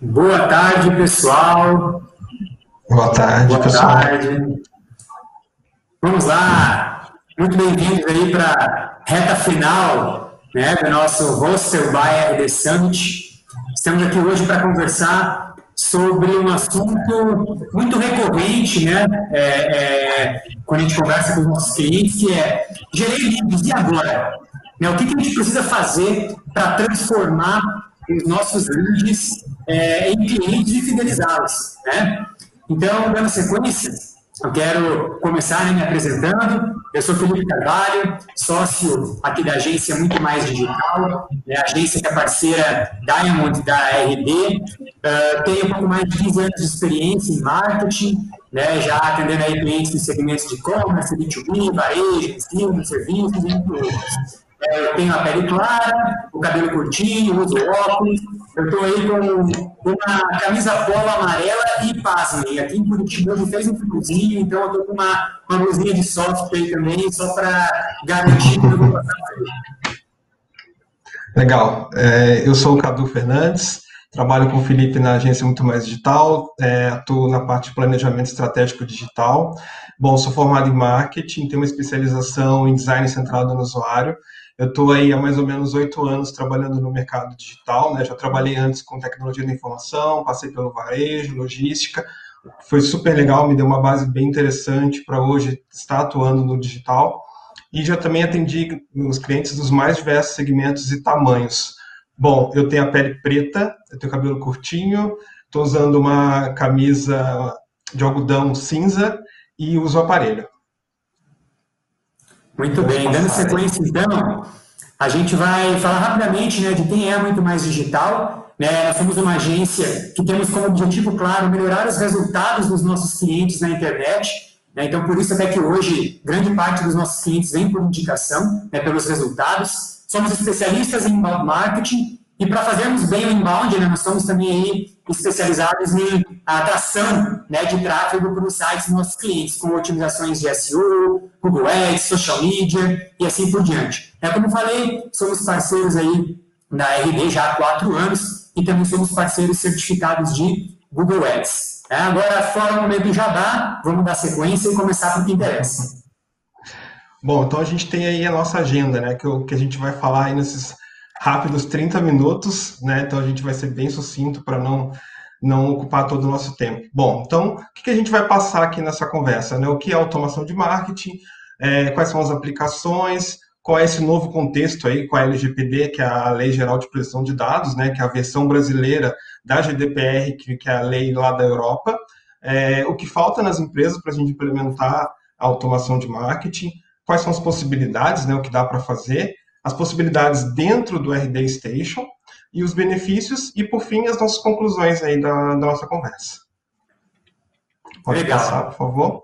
Boa tarde, pessoal. Boa tarde, Boa pessoal. Tarde. Vamos lá. Muito bem-vindos aí para a reta final né, do nosso Hostel by RD Summit. Estamos aqui hoje para conversar sobre um assunto muito recorrente, né? É, é, quando a gente conversa com os nossos clientes, que é gerei leads, e agora? Né, o que, que a gente precisa fazer para transformar os nossos leads é, em clientes e fidelizá-los, né? Então, dando sequência, eu quero começar né, me apresentando. Eu sou Felipe Carvalho, sócio aqui da agência Muito Mais Digital, a agência que é parceira Diamond da RD. Uh, tenho um pouco mais de 15 anos de experiência em marketing, né, já atendendo aí clientes em segmentos de e-commerce, B2B, varejo, ensino, serviços, entre outros. É, eu tenho a pele clara, o cabelo curtinho, uso óculos. Eu estou aí com uma camisa polo amarela e pasmem. Aqui em Curitiba fez um friozinho, então eu estou com uma, uma blusinha de soft aí também, só para garantir que eu vou passar Legal. É, eu sou o Cadu Fernandes, trabalho com o Felipe na agência Muito Mais Digital, é, atuo na parte de planejamento estratégico digital. Bom, sou formado em marketing, tenho uma especialização em design centrado no usuário. Eu estou aí há mais ou menos oito anos trabalhando no mercado digital, né? Já trabalhei antes com tecnologia da informação, passei pelo varejo, logística. Foi super legal, me deu uma base bem interessante para hoje estar atuando no digital. E já também atendi os clientes dos mais diversos segmentos e tamanhos. Bom, eu tenho a pele preta, eu tenho cabelo curtinho, estou usando uma camisa de algodão cinza e uso aparelho. Muito bem, dando sequência então, a gente vai falar rapidamente né, de quem é muito mais digital. Né? Nós somos uma agência que temos como objetivo, claro, melhorar os resultados dos nossos clientes na internet. Né? Então, por isso até que hoje, grande parte dos nossos clientes vem por indicação, né, pelos resultados. Somos especialistas em marketing e para fazermos bem o inbound, né, nós estamos também aí especializados em atração né, de tráfego para os sites dos nossos clientes, com otimizações de SEO, Google Ads, social media e assim por diante. É como falei, somos parceiros aí da RD já há quatro anos e também somos parceiros certificados de Google Ads. É, agora, fora o momento jabá, vamos dar sequência e começar com o que interessa. Bom, então a gente tem aí a nossa agenda, né, que, que a gente vai falar aí nesses rápidos 30 minutos, né? Então a gente vai ser bem sucinto para não não ocupar todo o nosso tempo. Bom, então o que a gente vai passar aqui nessa conversa, né? O que é automação de marketing? É, quais são as aplicações? Qual é esse novo contexto aí com a LGPD, que é a Lei Geral de Proteção de Dados, né? Que é a versão brasileira da GDPR, que, que é a lei lá da Europa. É, o que falta nas empresas para a gente implementar a automação de marketing? Quais são as possibilidades, né? O que dá para fazer? As possibilidades dentro do RD Station e os benefícios e, por fim, as nossas conclusões aí da, da nossa conversa. Pode Legal. passar, por favor.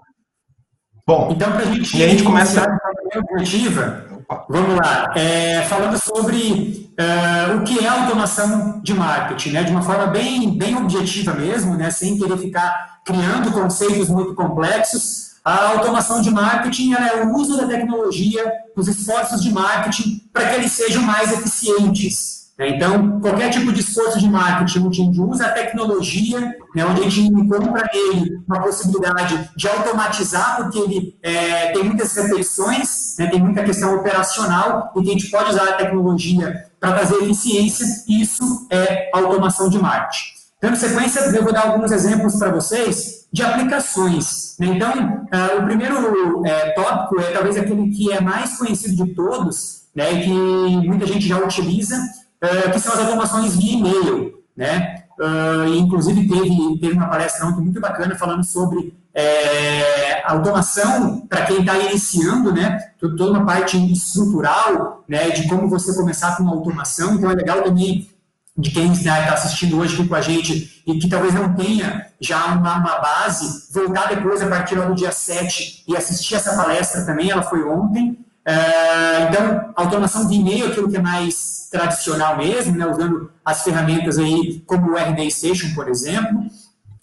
Bom, então, para a gente, a gente começa a objetiva, vamos lá, é, falando sobre uh, o que é automação de marketing, né, de uma forma bem, bem objetiva mesmo, né, sem querer ficar criando conceitos muito complexos, a automação de marketing é o uso da tecnologia nos esforços de marketing para que eles sejam mais eficientes. Né? Então, qualquer tipo de esforço de marketing onde a gente usa a tecnologia, né, onde a gente encontra nele uma possibilidade de automatizar, porque ele é, tem muitas repetições, né, tem muita questão operacional, e a gente pode usar a tecnologia para trazer eficiência, isso é automação de marketing. Dando sequência, eu vou dar alguns exemplos para vocês de aplicações. Então, uh, o primeiro é, tópico é talvez aquele que é mais conhecido de todos, né, que muita gente já utiliza, uh, que são as automações via e-mail. Né? Uh, inclusive, teve, teve uma palestra ontem muito bacana falando sobre é, automação para quem está iniciando, né? toda uma parte estrutural né, de como você começar com automação. Então, é legal também de quem está assistindo hoje aqui com a gente e que talvez não tenha já uma, uma base, voltar depois a partir do dia 7 e assistir essa palestra também, ela foi ontem. Uh, então, automação de e-mail, aquilo que é mais tradicional mesmo, né, usando as ferramentas aí como o RD Station, por exemplo.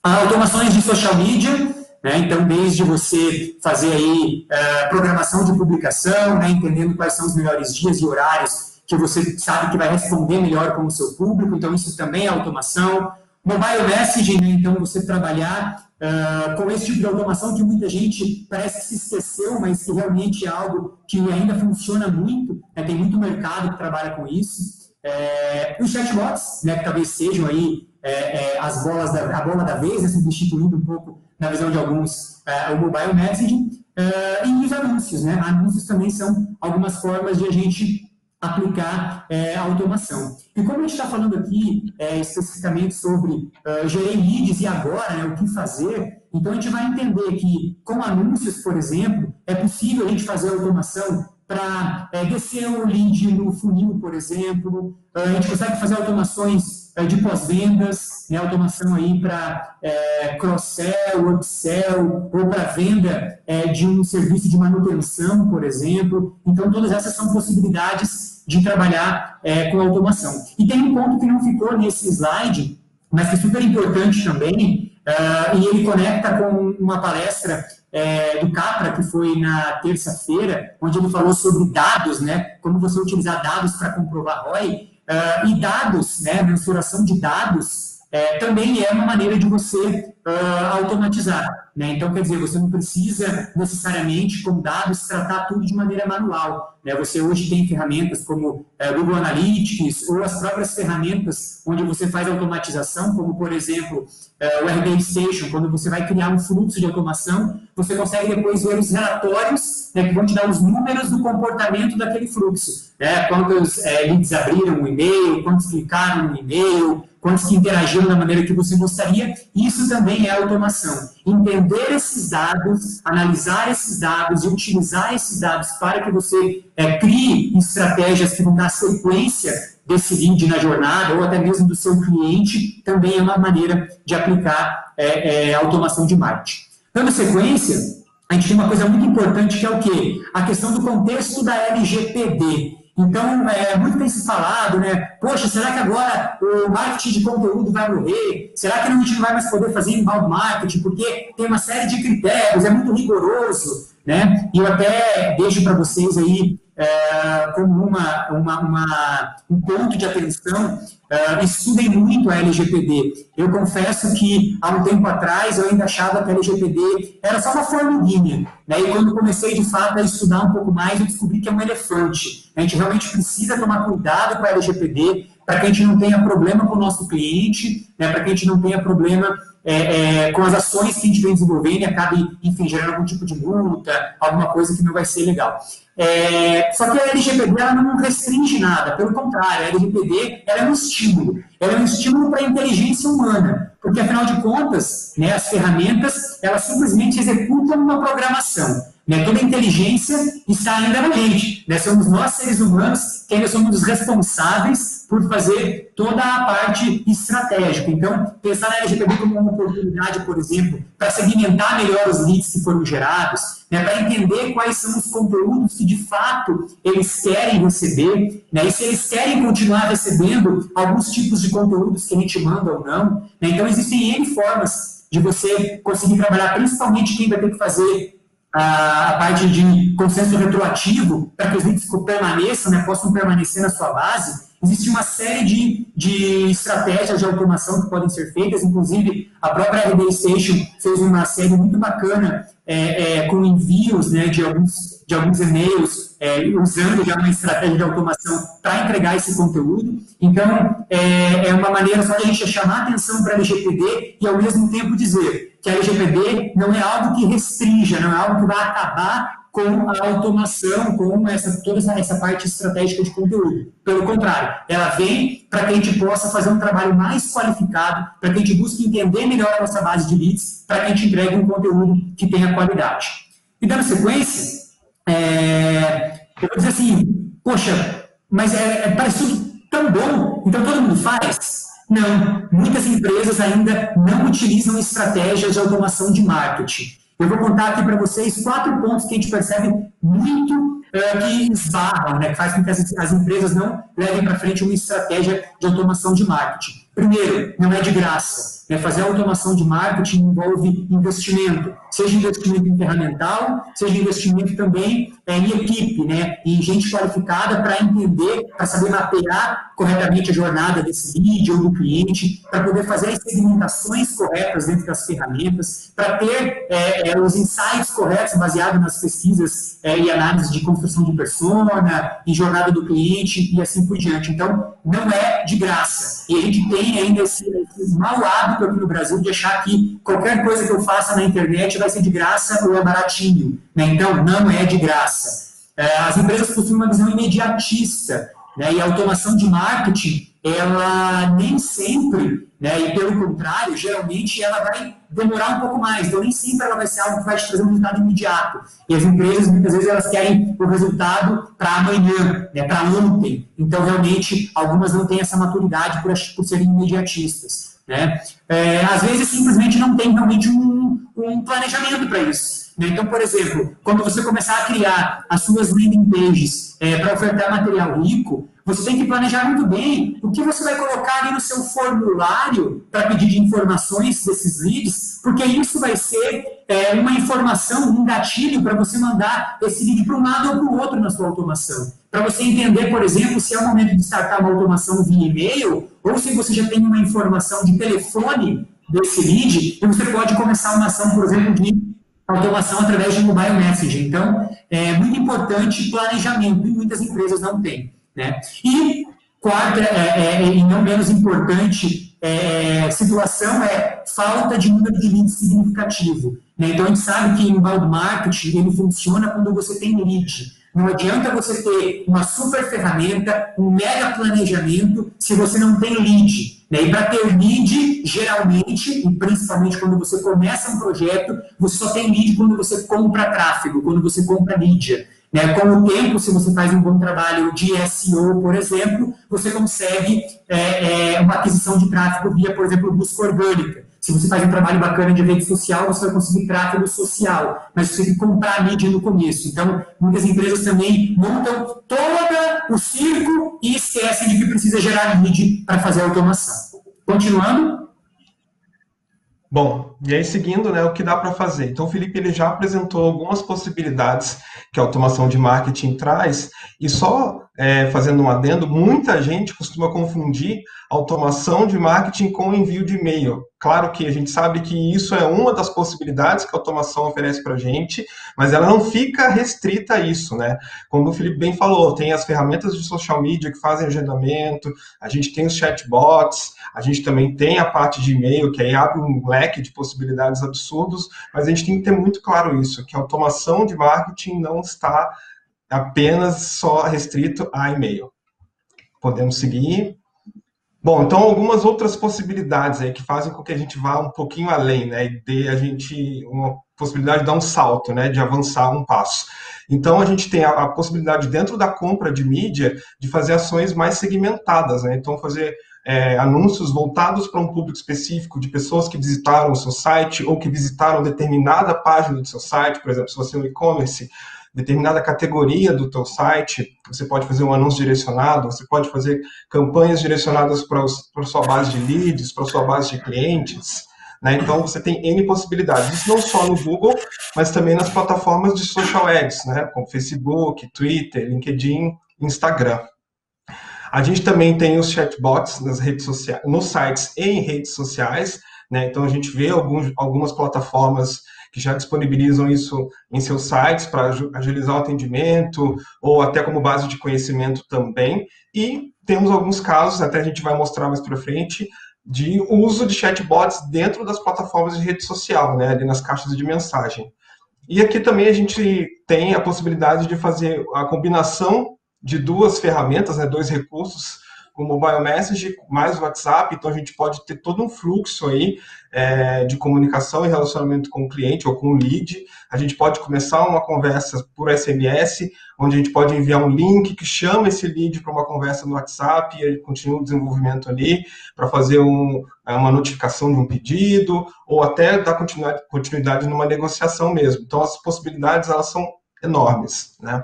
automações de social media, né, então desde você fazer aí uh, programação de publicação, né, entendendo quais são os melhores dias e horários que você sabe que vai responder melhor com o seu público, então isso também é automação. Mobile messaging, né? então você trabalhar uh, com esse tipo de automação que muita gente parece que se esqueceu, mas que realmente é algo que ainda funciona muito, né? tem muito mercado que trabalha com isso. É, os chatbots, né, que talvez sejam aí é, é, as bolas da, a bola da vez, né, substituindo um pouco, na visão de alguns, o mobile messaging, é, e os anúncios. Né? Anúncios também são algumas formas de a gente aplicar é, automação. E como a gente está falando aqui é, especificamente sobre uh, gerir leads e agora, né, o que fazer, então a gente vai entender que com anúncios, por exemplo, é possível a gente fazer automação para é, descer o lead no funil, por exemplo, a gente consegue fazer automações é, de pós-vendas, né, automação aí para é, cross-sell, upsell, ou para venda é, de um serviço de manutenção, por exemplo. Então, todas essas são possibilidades de trabalhar é, com automação. E tem um ponto que não ficou nesse slide, mas que é super importante também, uh, e ele conecta com uma palestra é, do Capra, que foi na terça-feira, onde ele falou sobre dados, né, como você utilizar dados para comprovar ROI, uh, e dados, né, mensuração de dados, é, também é uma maneira de você uh, automatizar. Né? Então, quer dizer, você não precisa necessariamente, com dados, tratar tudo de maneira manual. Né? Você hoje tem ferramentas como uh, Google Analytics ou as próprias ferramentas onde você faz automatização, como, por exemplo, uh, o RD Station, quando você vai criar um fluxo de automação, você consegue depois ver os relatórios né, que vão te dar os números do comportamento daquele fluxo. Né? Quantos é, leads abriram um e-mail, quantos clicaram no e-mail, quantos que interagiram da maneira que você gostaria. Isso também é automação. Entender esses dados, analisar esses dados e utilizar esses dados para que você é, crie estratégias que vão dar sequência desse lead na jornada ou até mesmo do seu cliente, também é uma maneira de aplicar é, é, automação de marketing. Dando sequência, a gente tem uma coisa muito importante que é o quê? A questão do contexto da LGPD. Então, é, muito tem se falado, né? Poxa, será que agora o marketing de conteúdo vai morrer? Será que a gente não vai mais poder fazer inbound marketing? Porque tem uma série de critérios, é muito rigoroso, né? E eu até deixo para vocês aí é, como uma, uma, uma, um ponto de atenção, é, estudem muito a LGPD. Eu confesso que há um tempo atrás eu ainda achava que a LGPD era só uma formiguinha. Né? E quando comecei de fato a estudar um pouco mais, eu descobri que é um elefante. A gente realmente precisa tomar cuidado com a LGPD para que a gente não tenha problema com o nosso cliente, né? para que a gente não tenha problema é, é, com as ações que a gente vem desenvolvendo e acabe, enfim, gerando algum tipo de multa, alguma coisa que não vai ser legal. É, só que a LGPD não restringe nada, pelo contrário, a LGPD é um estímulo, ela é um estímulo para a inteligência humana, porque afinal de contas, né, as ferramentas elas simplesmente executam uma programação. Né? Toda inteligência está ainda na gente. Né? Somos nós, seres humanos, que ainda somos os responsáveis por fazer toda a parte estratégica. Então, pensar na LGPD como uma oportunidade, por exemplo, para segmentar melhor os leads que foram gerados, né? para entender quais são os conteúdos que de fato eles querem receber, né? e se eles querem continuar recebendo alguns tipos de conteúdos que a gente manda ou não. Né? Então, existem N formas de você conseguir trabalhar, principalmente quem vai ter que fazer a, parte de consenso retroativo para que os leads permaneçam, né, possam permanecer na sua base, existe uma série de, de estratégias de automação que podem ser feitas, inclusive a própria RD Station fez uma série muito bacana é, é, com envios né, de, alguns, de alguns e-mails, é, usando já uma estratégia de automação para entregar esse conteúdo. Então, é, é uma maneira só de a gente chamar atenção para a LGPD e, ao mesmo tempo, dizer que a LGPD não é algo que restrinja, não é algo que vai acabar com a automação, com essa, toda essa, essa parte estratégica de conteúdo. Pelo contrário, ela vem para que a gente possa fazer um trabalho mais qualificado, para que a gente busque entender melhor a nossa base de leads, para que a gente entregue um conteúdo que tenha qualidade. E dando sequência, é, eu vou dizer assim, poxa, mas é, é, parece tudo tão bom, então todo mundo faz? Não, muitas empresas ainda não utilizam estratégias de automação de marketing. Eu vou contar aqui para vocês quatro pontos que a gente percebe muito uh, que esbarram, né, que faz com que as, as empresas não levem para frente uma estratégia de automação de marketing. Primeiro, não é de graça. Né? Fazer automação de marketing envolve investimento, seja investimento em ferramental, seja investimento também é, em equipe, né? em gente qualificada para entender, para saber mapear corretamente a jornada desse lead ou do cliente, para poder fazer as segmentações corretas dentro das ferramentas, para ter é, é, os insights corretos baseados nas pesquisas é, e análises de construção de persona, em jornada do cliente e assim por diante. Então, não é de graça. E a gente tem ainda esse, esse mau hábito aqui no Brasil de achar que qualquer coisa que eu faça na internet vai ser de graça ou é baratinho. Né? Então, não é de graça. É, as empresas possuem uma visão imediatista né? E a automação de marketing, ela nem sempre, né, e pelo contrário, geralmente ela vai demorar um pouco mais. Então, nem sempre ela vai ser algo que vai te trazer um resultado imediato. E as empresas, muitas vezes, elas querem o resultado para amanhã, né, para ontem. Então, realmente, algumas não têm essa maturidade por, por serem imediatistas. Né? É, às vezes, simplesmente não tem realmente um, um planejamento para isso. Né? Então, por exemplo, quando você começar a criar as suas landing pages é, para ofertar material rico, você tem que planejar muito bem o que você vai colocar ali no seu formulário para pedir de informações desses leads, porque isso vai ser é, uma informação, um gatilho para você mandar esse lead para um lado ou para o outro na sua automação. Para você entender, por exemplo, se é o momento de startar uma automação via e-mail ou se você já tem uma informação de telefone desse lead e você pode começar uma ação, por exemplo, de automação através de mobile messaging. Então, é muito importante planejamento, e muitas empresas não têm. Né? E quarta, é, é, e não menos importante, é, situação é falta de número de leads significativo. Né? Então, a gente sabe que inbound marketing ele funciona quando você tem lead. Não adianta você ter uma super ferramenta, um mega planejamento, se você não tem lead. Né? E para ter lead, geralmente, e principalmente quando você começa um projeto, você só tem lead quando você compra tráfego, quando você compra mídia. Né? Com o tempo, se você faz um bom trabalho de SEO, por exemplo, você consegue é, é, uma aquisição de tráfego via, por exemplo, busca orgânica. Se você faz um trabalho bacana de rede social, você vai conseguir tráfego social, mas você tem que comprar a mídia no começo. Então, muitas empresas também montam todo o circo e esquecem de que precisa gerar lead para fazer a automação. Continuando. Bom, e aí seguindo, né, o que dá para fazer? Então, o Felipe ele já apresentou algumas possibilidades que a automação de marketing traz, e só é, fazendo um adendo, muita gente costuma confundir automação de marketing com envio de e-mail. Claro que a gente sabe que isso é uma das possibilidades que a automação oferece para a gente, mas ela não fica restrita a isso, né? Como o Felipe bem falou, tem as ferramentas de social media que fazem agendamento, a gente tem os chatbots, a gente também tem a parte de e-mail, que aí abre um leque de possibilidades absurdos, mas a gente tem que ter muito claro isso, que a automação de marketing não está apenas só restrito a e-mail. Podemos seguir. Bom, então algumas outras possibilidades aí que fazem com que a gente vá um pouquinho além, né, e dê a gente uma possibilidade de dar um salto, né, de avançar um passo. Então a gente tem a, a possibilidade dentro da compra de mídia de fazer ações mais segmentadas, né, então fazer é, anúncios voltados para um público específico de pessoas que visitaram o seu site ou que visitaram determinada página do seu site, por exemplo, se você é um e-commerce, determinada categoria do teu site, você pode fazer um anúncio direcionado, você pode fazer campanhas direcionadas para, a sua base de leads, para a sua base de clientes. Né? Então, você tem N possibilidades. Isso não só no Google, mas também nas plataformas de social ads, né? como Facebook, Twitter, LinkedIn, Instagram. A gente também tem os chatbots nas redes sociais, nos sites e em redes sociais. Né? Então, a gente vê alguns, algumas plataformas que já disponibilizam isso em seus sites para agilizar o atendimento ou até como base de conhecimento também. E temos alguns casos, até a gente vai mostrar mais para frente, de uso de chatbots dentro das plataformas de rede social, né, ali nas caixas de mensagem. E aqui também a gente tem a possibilidade de fazer a combinação de duas ferramentas, né, dois recursos com o mobile message mais o WhatsApp, então a gente pode ter todo um fluxo aí é, de comunicação e relacionamento com o cliente ou com o lead. A gente pode começar uma conversa por SMS, onde a gente pode enviar um link que chama esse lead para uma conversa no WhatsApp e aí continua o desenvolvimento ali para fazer um, é, uma notificação de um pedido ou até dar continuidade, continuidade numa negociação mesmo. Então as possibilidades elas são enormes, né?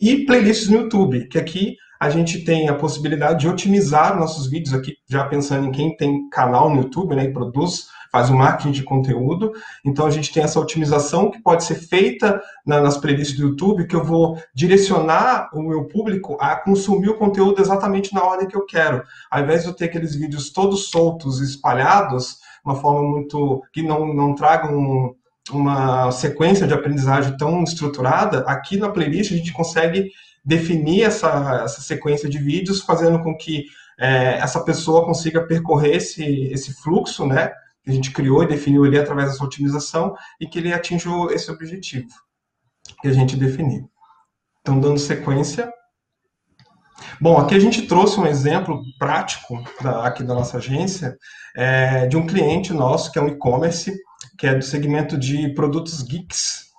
E playlists no YouTube, que aqui a gente tem a possibilidade de otimizar nossos vídeos aqui, já pensando em quem tem canal no YouTube, né, e produz, faz o marketing de conteúdo. Então a gente tem essa otimização que pode ser feita na, nas playlists do YouTube, que eu vou direcionar o meu público a consumir o conteúdo exatamente na ordem que eu quero. Ao invés de eu ter aqueles vídeos todos soltos, espalhados, uma forma muito que não, não tragam uma sequência de aprendizagem tão estruturada, aqui na playlist a gente consegue definir essa, essa sequência de vídeos, fazendo com que é, essa pessoa consiga percorrer esse, esse fluxo, né, que a gente criou e definiu ali através dessa otimização, e que ele atinja esse objetivo que a gente definiu. Então, dando sequência. Bom, aqui a gente trouxe um exemplo prático da, aqui da nossa agência é, de um cliente nosso, que é um e-commerce, que é do segmento de produtos geeks,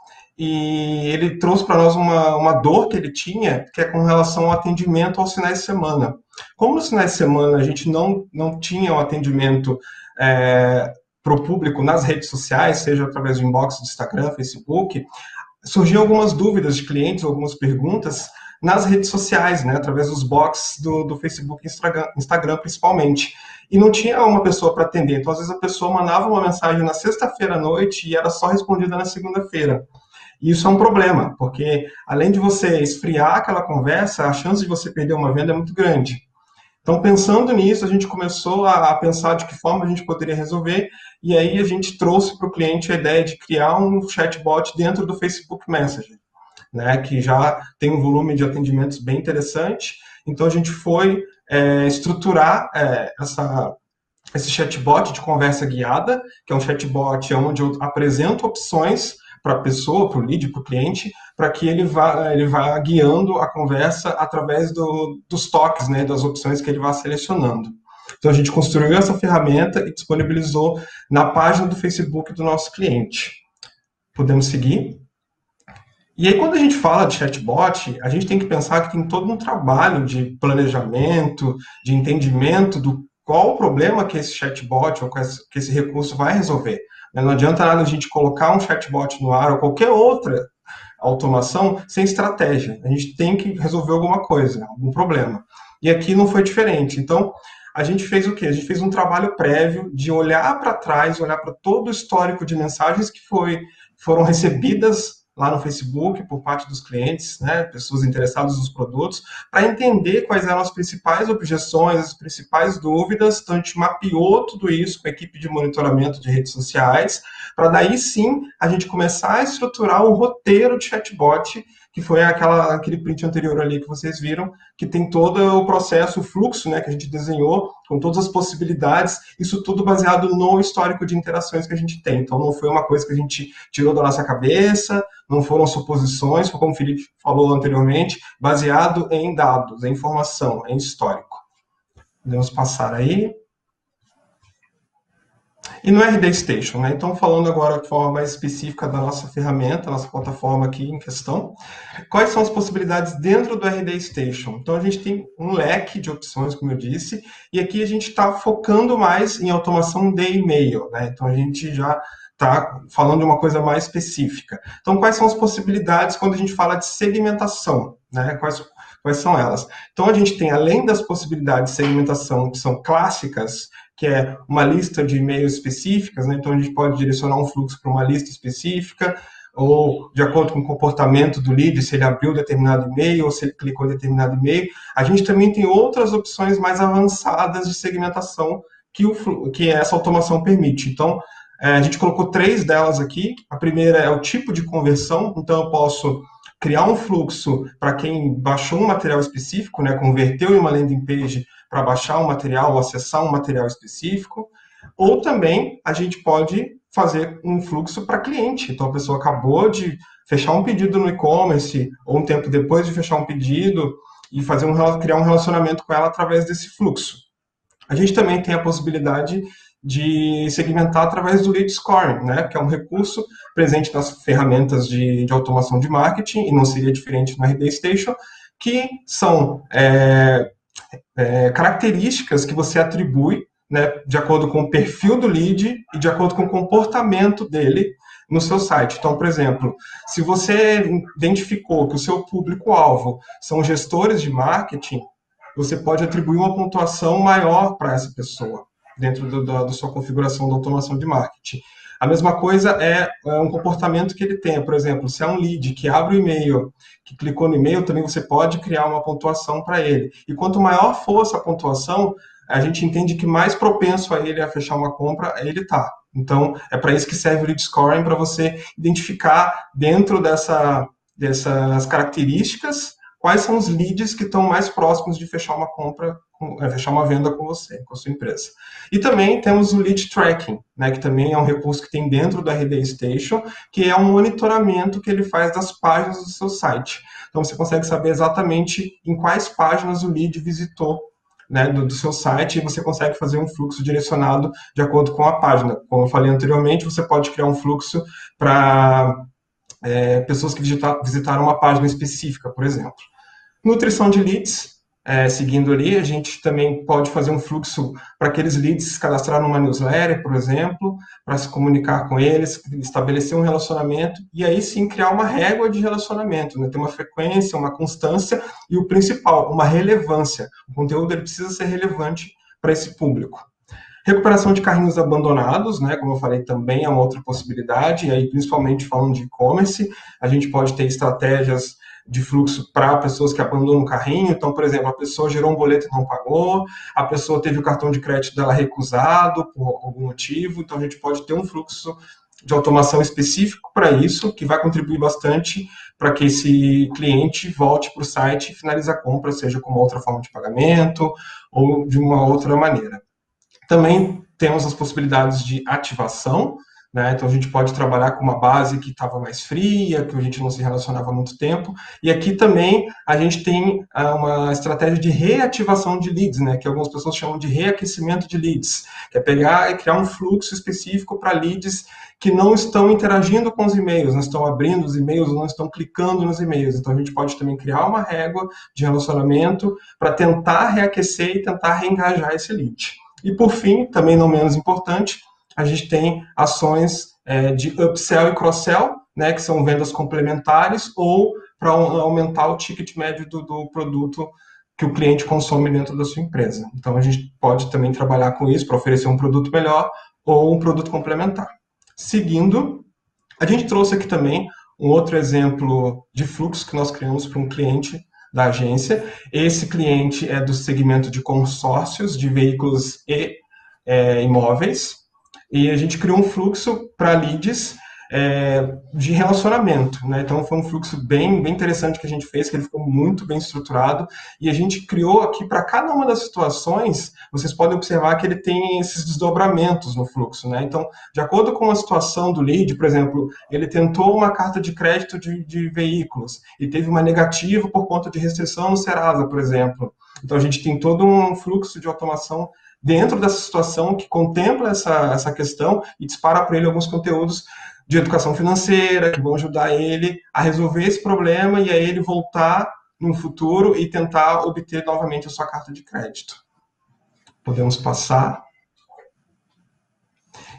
e ele trouxe para nós uma, uma dor que ele tinha, que é com relação ao atendimento aos finais de semana. Como nos finais de semana a gente não, não tinha um atendimento é, para o público nas redes sociais, seja através do inbox do Instagram, Facebook, surgiam algumas dúvidas de clientes, algumas perguntas nas redes sociais, né, através dos box do, do Facebook e Instagram, Instagram, principalmente. E não tinha uma pessoa para atender. Então, às vezes, a pessoa mandava uma mensagem na sexta-feira à noite e era só respondida na segunda-feira. E isso é um problema, porque além de você esfriar aquela conversa, a chance de você perder uma venda é muito grande. Então, pensando nisso, a gente começou a, pensar de que forma a gente poderia resolver, e aí a gente trouxe para o cliente a ideia de criar um chatbot dentro do Facebook Messenger, né, que já tem um volume de atendimentos bem interessante. Então, a gente foi é, estruturar é, essa, esse chatbot de conversa guiada, que é um chatbot onde eu apresento opções para a pessoa, para o lead, para o cliente, para que ele vá, ele vá guiando a conversa através do, dos toques, né, das opções que ele vá selecionando. Então a gente construiu essa ferramenta e disponibilizou na página do Facebook do nosso cliente. Podemos seguir? E aí, quando a gente fala de chatbot, a gente tem que pensar que tem todo um trabalho de planejamento, de entendimento do qual o problema que esse chatbot ou que esse recurso vai resolver. Não adianta nada a gente colocar um chatbot no ar ou qualquer outra automação sem estratégia. A gente tem que resolver alguma coisa, algum problema. E aqui não foi diferente. Então, a gente fez o quê? A gente fez um trabalho prévio de olhar para trás, olhar para todo o histórico de mensagens que foi, foram recebidas lá no Facebook por parte dos clientes, né, pessoas interessadas nos produtos, para entender quais eram as principais objeções, as principais dúvidas. Então, a gente mapeou tudo isso com a equipe de monitoramento de redes sociais, para daí sim a gente começar a estruturar um roteiro de chatbot que foi aquela, aquele print anterior ali que vocês viram, que tem todo o processo, o fluxo né, que a gente desenhou, com todas as possibilidades, isso tudo baseado no histórico de interações que a gente tem. Então, não foi uma coisa que a gente tirou da nossa cabeça, não foram suposições, como o Felipe falou anteriormente, baseado em dados, em informação, em histórico. Podemos passar aí e no RD Station. Né? Então, falando agora de forma mais específica da nossa ferramenta, nossa plataforma aqui em questão, quais são as possibilidades dentro do RD Station? Então, a gente tem um leque de opções, como eu disse, e aqui a gente está focando mais em automação de e-mail. Né? Então, a gente já está falando de uma coisa mais específica. Então, quais são as possibilidades quando a gente fala de segmentação? Né? Quais, quais são elas? Então, a gente tem, além das possibilidades de segmentação que são clássicas, que é uma lista de e-mails específicas, né? então a gente pode direcionar um fluxo para uma lista específica, ou de acordo com o comportamento do lead, se ele abriu determinado e-mail ou se ele clicou em determinado e-mail. A gente também tem outras opções mais avançadas de segmentação que, o, que essa automação permite. Então, é, a gente colocou três delas aqui. A primeira é o tipo de conversão, então eu posso criar um fluxo para quem baixou um material específico, né, converteu em uma landing page para baixar um material ou acessar um material específico, ou também a gente pode fazer um fluxo para cliente. Então a pessoa acabou de fechar um pedido no e-commerce, ou um tempo depois de fechar um pedido, e fazer um, criar um relacionamento com ela através desse fluxo. A gente também tem a possibilidade de segmentar através do lead scoring, né, que é um recurso presente nas ferramentas de, de automação de marketing, e não seria diferente no RD Station, que são é, é, características que você atribui né, de acordo com o perfil do lead e de acordo com o comportamento dele no seu site. Então, por exemplo, se você identificou que o seu público-alvo são gestores de marketing, você pode atribuir uma pontuação maior para essa pessoa dentro do, da, da sua configuração da automação de marketing. A mesma coisa é, é, um comportamento que ele tem. Por exemplo, se é um lead que abre o e-mail, que clicou no e-mail, também você pode criar uma pontuação para ele. E quanto maior for essa pontuação, a gente entende que mais propenso a ele a fechar uma compra ele está. Então, é para isso que serve o lead scoring, para você identificar dentro dessa, dessas características quais são os leads que estão mais próximos de fechar uma compra, é, fechar uma venda com você, com a sua empresa. E também temos o lead tracking, né, que também é um recurso que tem dentro do RD Station, que é um monitoramento que ele faz das páginas do seu site. Então você consegue saber exatamente em quais páginas o lead visitou né, do, do, seu site e você consegue fazer um fluxo direcionado de acordo com a página. Como eu falei anteriormente, você pode criar um fluxo para é, pessoas que visita, visitaram uma página específica, por exemplo. Nutrição de leads, é, seguindo ali, a gente também pode fazer um fluxo para aqueles leads se cadastrar numa newsletter, por exemplo, para se comunicar com eles, estabelecer um relacionamento e aí sim criar uma régua de relacionamento, né? ter uma frequência, uma constância e o principal, uma relevância. O conteúdo ele precisa ser relevante para esse público. Recuperação de carrinhos abandonados, né, como eu falei, também é uma outra possibilidade, e aí principalmente falando de e-commerce, a gente pode ter estratégias de fluxo para pessoas que abandonam o carrinho. Então, por exemplo, a pessoa gerou um boleto e não pagou, a pessoa teve o cartão de crédito dela recusado por algum motivo. Então, a gente pode ter um fluxo de automação específico para isso, que vai contribuir bastante para que esse cliente volte para o site e finalize a compra, seja com uma outra forma de pagamento ou de uma outra maneira. Também temos as possibilidades de ativação, né? Então a gente pode trabalhar com uma base que estava mais fria, que a gente não se relacionava há muito tempo. E aqui também a gente tem ah, uma estratégia de reativação de leads, né? que algumas pessoas chamam de reaquecimento de leads, que é pegar e criar um fluxo específico para leads que não estão interagindo com os e-mails, não estão abrindo os e-mails, não estão clicando nos e-mails. Então a gente pode também criar uma régua de relacionamento para tentar reaquecer e tentar reengajar esse lead. E por fim, também não menos importante, a gente tem ações é, de upsell e cross-sell, né, que são vendas complementares, ou para aumentar o ticket médio do, do, produto que o cliente consome dentro da sua empresa. Então, a gente pode também trabalhar com isso para oferecer um produto melhor ou um produto complementar. Seguindo, a gente trouxe aqui também um outro exemplo de fluxo que nós criamos para um cliente da agência. Esse cliente é do segmento de consórcios de veículos e é, imóveis e a gente criou um fluxo para leads é, de relacionamento, né? Então foi um fluxo bem, bem interessante que a gente fez, que ele ficou muito bem estruturado e a gente criou aqui para cada uma das situações, vocês podem observar que ele tem esses desdobramentos no fluxo, né? Então, de acordo com a situação do lead, por exemplo, ele tentou uma carta de crédito de, de veículos e teve uma negativa por conta de restrição no Serasa, por exemplo. Então a gente tem todo um fluxo de automação dentro dessa situação que contempla essa, essa questão e dispara para ele alguns conteúdos de educação financeira que vão ajudar ele a resolver esse problema e a ele voltar no futuro e tentar obter novamente a sua carta de crédito. Podemos passar.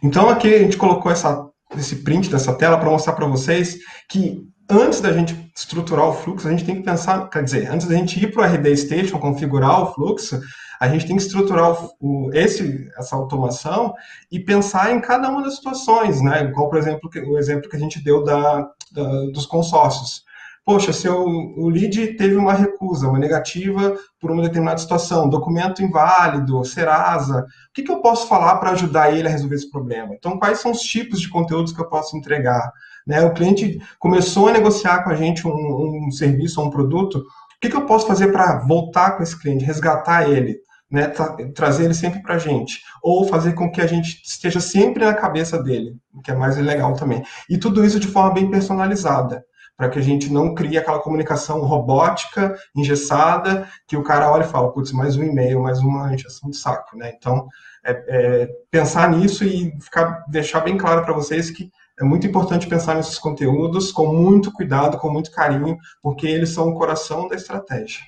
Então aqui a gente colocou essa, esse print dessa tela para mostrar para vocês que antes da gente estruturar o fluxo, a gente tem que pensar, quer dizer, antes da gente ir para o RD Station, configurar o fluxo, a gente tem que estruturar o, o, esse, essa automação e pensar em cada uma das situações, né? Igual, por exemplo, o exemplo que a gente deu da, da dos consórcios. Poxa, se o, o lead teve uma recusa, uma negativa por uma determinada situação, documento inválido, Serasa, o que, que eu posso falar para ajudar ele a resolver esse problema? Então, quais são os tipos de conteúdos que eu posso entregar? Né? O cliente começou a negociar com a gente um, um serviço ou um produto, o que, que eu posso fazer para voltar com esse cliente, resgatar ele? né, tra trazer ele sempre para a gente, ou fazer com que a gente esteja sempre na cabeça dele, que é mais legal também. E tudo isso de forma bem personalizada, para que a gente não crie aquela comunicação robótica, engessada, que o cara olha e fala, putz, mais um e-mail, mais uma injeção de saco, né? Então, é, é, pensar nisso e ficar, deixar bem claro para vocês que é muito importante pensar nesses conteúdos com muito cuidado, com muito carinho, porque eles são o coração da estratégia.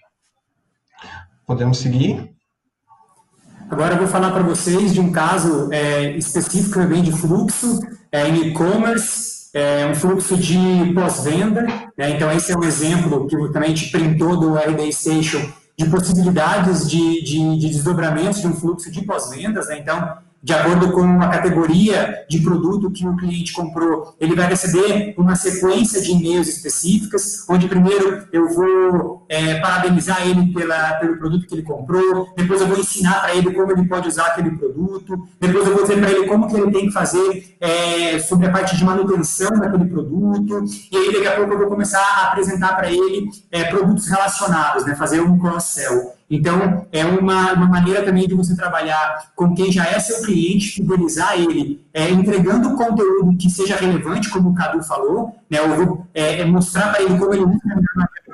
Podemos seguir? Agora eu vou falar para vocês de um caso é, específico também de fluxo é, em e-commerce, é, um fluxo de pós-venda. Né? Então, esse é um exemplo que também a gente printou do RD Station de possibilidades de, de, de desdobramentos de um fluxo de pós-vendas, né? Então, de acordo com a categoria de produto que o cliente comprou, ele vai receber uma sequência de e-mails específicas, onde primeiro eu vou é, parabenizar ele pela, pelo produto que ele comprou, depois eu vou ensinar para ele como ele pode usar aquele produto, depois eu vou dizer para ele como que ele tem que fazer é, sobre a parte de manutenção daquele produto, e aí daqui a pouco eu vou começar a apresentar para ele é, produtos relacionados, né, fazer um cross-sell. Então, é uma, uma maneira também de você trabalhar com quem já é seu cliente, fidelizar ele, é, entregando conteúdo que seja relevante, como o Cadu falou, né, eu vou é, é mostrar para ele como ele usa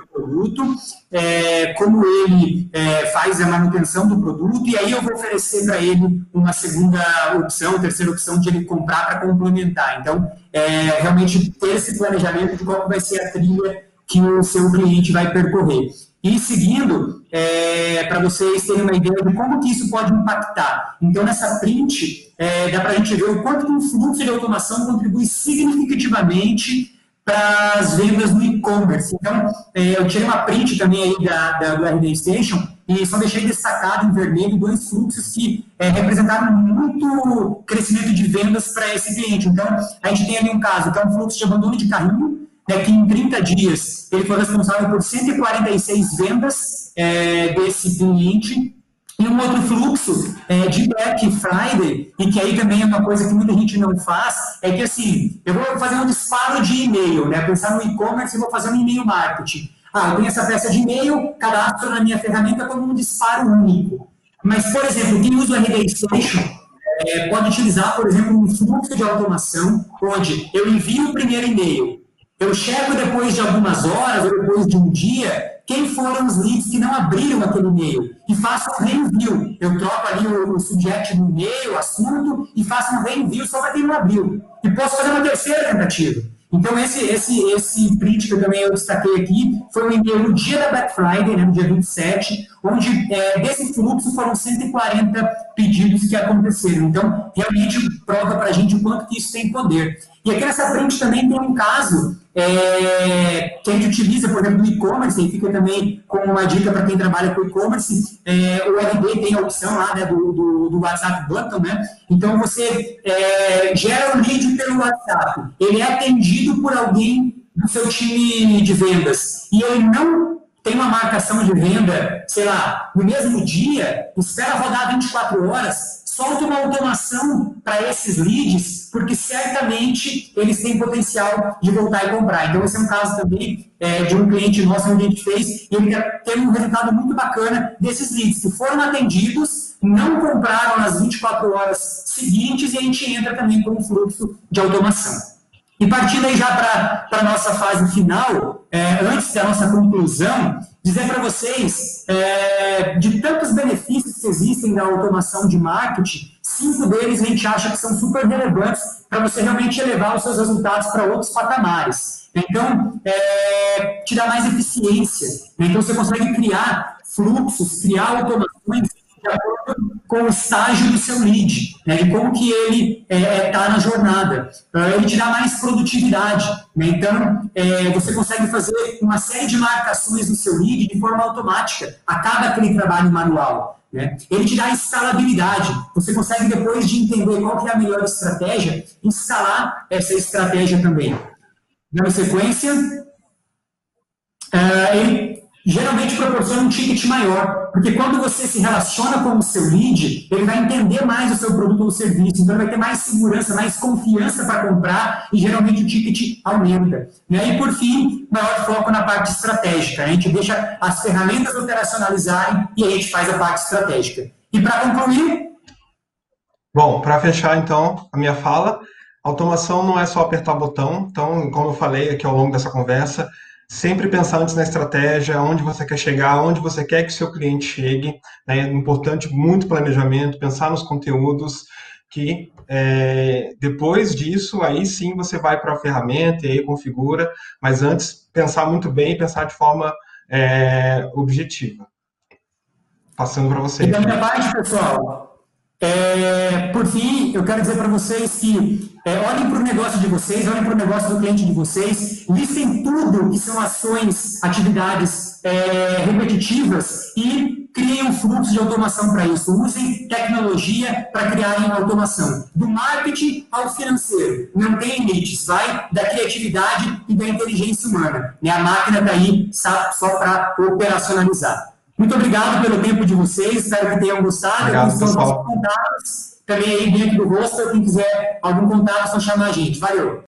o produto, é, como ele é, faz a manutenção do produto, e aí eu vou oferecer para ele uma segunda opção, terceira opção de ele comprar para complementar. Então, é, realmente ter esse planejamento de qual vai ser a trilha que o seu cliente vai percorrer. E seguindo, é, para vocês terem uma ideia de como que isso pode impactar. Então, nessa print, é, dá para a gente ver o quanto que um fluxo de automação contribui significativamente para as vendas no e-commerce. Então, é, eu tirei uma print também aí da, da, do RD Station e só deixei destacado em vermelho dois fluxos que é, representaram muito crescimento de vendas para esse cliente. Então, a gente tem ali um caso que é um fluxo de abandono de carrinho, que em 30 dias ele foi responsável por 146 vendas é, desse cliente. E um outro fluxo é, de Black Friday, e que aí também é uma coisa que muita gente não faz, é que assim, eu vou fazer um disparo de e-mail, né? Pensar no e-commerce e vou fazer um e-mail marketing. Ah, eu tenho essa peça de e-mail, cadastro na minha ferramenta como um disparo único. Mas, por exemplo, quem usa o RD Station é, pode utilizar, por exemplo, um fluxo de automação, onde eu envio o primeiro e-mail, eu checo depois de algumas horas ou depois de um dia quem foram os leads que não abriram aquele e-mail e faço um reenvio. Eu troco ali o, o subject do e-mail, o assunto, e faço um reenvio só para quem não abriu. E posso fazer uma terceira tentativa. Então, esse, esse, esse print que eu também eu destaquei aqui foi um e-mail no dia da Black Friday, né, no dia 27, onde é, desse fluxo foram 140 pedidos que aconteceram. Então, realmente prova para a gente o quanto que isso tem poder. E aqui nessa print também tem um caso é, que a gente utiliza, por exemplo, no e-commerce, e fica também como uma dica para quem trabalha com e-commerce, é, o RD tem a opção lá né, do, do, do, WhatsApp Button, né? Então você é, gera o lead pelo WhatsApp, ele é atendido por alguém do seu time de vendas, e ele não tem uma marcação de venda, sei lá, no mesmo dia, espera rodar 24 horas, solta uma automação para esses leads, porque certamente eles têm potencial de voltar e comprar. Então, esse é um caso também é, de um cliente nosso onde a gente fez, e ele teve um resultado muito bacana desses leads que foram atendidos, não compraram nas 24 horas seguintes, e a gente entra também com um fluxo de automação. E partindo aí já para a nossa fase final, é, antes da nossa conclusão, dizer para vocês, é, de tantos benefícios que existem da automação de marketing, cinco deles a gente acha que são super relevantes para você realmente elevar os seus resultados para outros patamares. Então, é, te dá mais eficiência. Então, você consegue criar fluxos, criar automações de acordo com o estágio do seu lead, né, de como que ele está é, é tá na jornada. Uh, ele te dá mais produtividade. Né, então, é, você consegue fazer uma série de marcações no seu lead de forma automática. Acaba aquele trabalho manual. Né? Ele te dá escalabilidade. Você consegue, depois de entender qual é a melhor estratégia, escalar essa estratégia também. Dando sequência, uh, ele geralmente proporciona um ticket maior, porque quando você se relaciona com o seu lead, ele vai entender mais o seu produto ou serviço, então ele vai ter mais segurança, mais confiança para comprar e geralmente o ticket aumenta. E por fim, maior foco na parte estratégica. A gente deixa as ferramentas operacionalizarem e a gente faz a parte estratégica. E para concluir. Bom, para fechar então a minha fala, automação não é só apertar botão, então, como eu falei aqui ao longo dessa conversa, sempre pensar antes na estratégia, onde você quer chegar, onde você quer que o seu cliente chegue. Né? É importante muito planejamento, pensar nos conteúdos, que é, depois disso, aí sim você vai para a ferramenta e aí configura, mas antes pensar muito bem e pensar de forma é, objetiva. Passando para vocês. E da minha parte, pessoal, É, por fim, eu quero dizer para vocês que é, olhem para o negócio de vocês, olhem para o negócio do cliente de vocês, listem tudo que são ações, atividades é, repetitivas e criem um fluxo de automação para isso. Usem tecnologia para criarem automação. Do marketing ao financeiro. Não tem limites, vai da criatividade e da inteligência humana. E a máquina está aí só para operacionalizar. Muito obrigado pelo tempo de vocês, espero que tenham gostado. Obrigado, pessoal. Contatos, também aí dentro do rosto, quem quiser algum contato, é só chamar a gente. Valeu!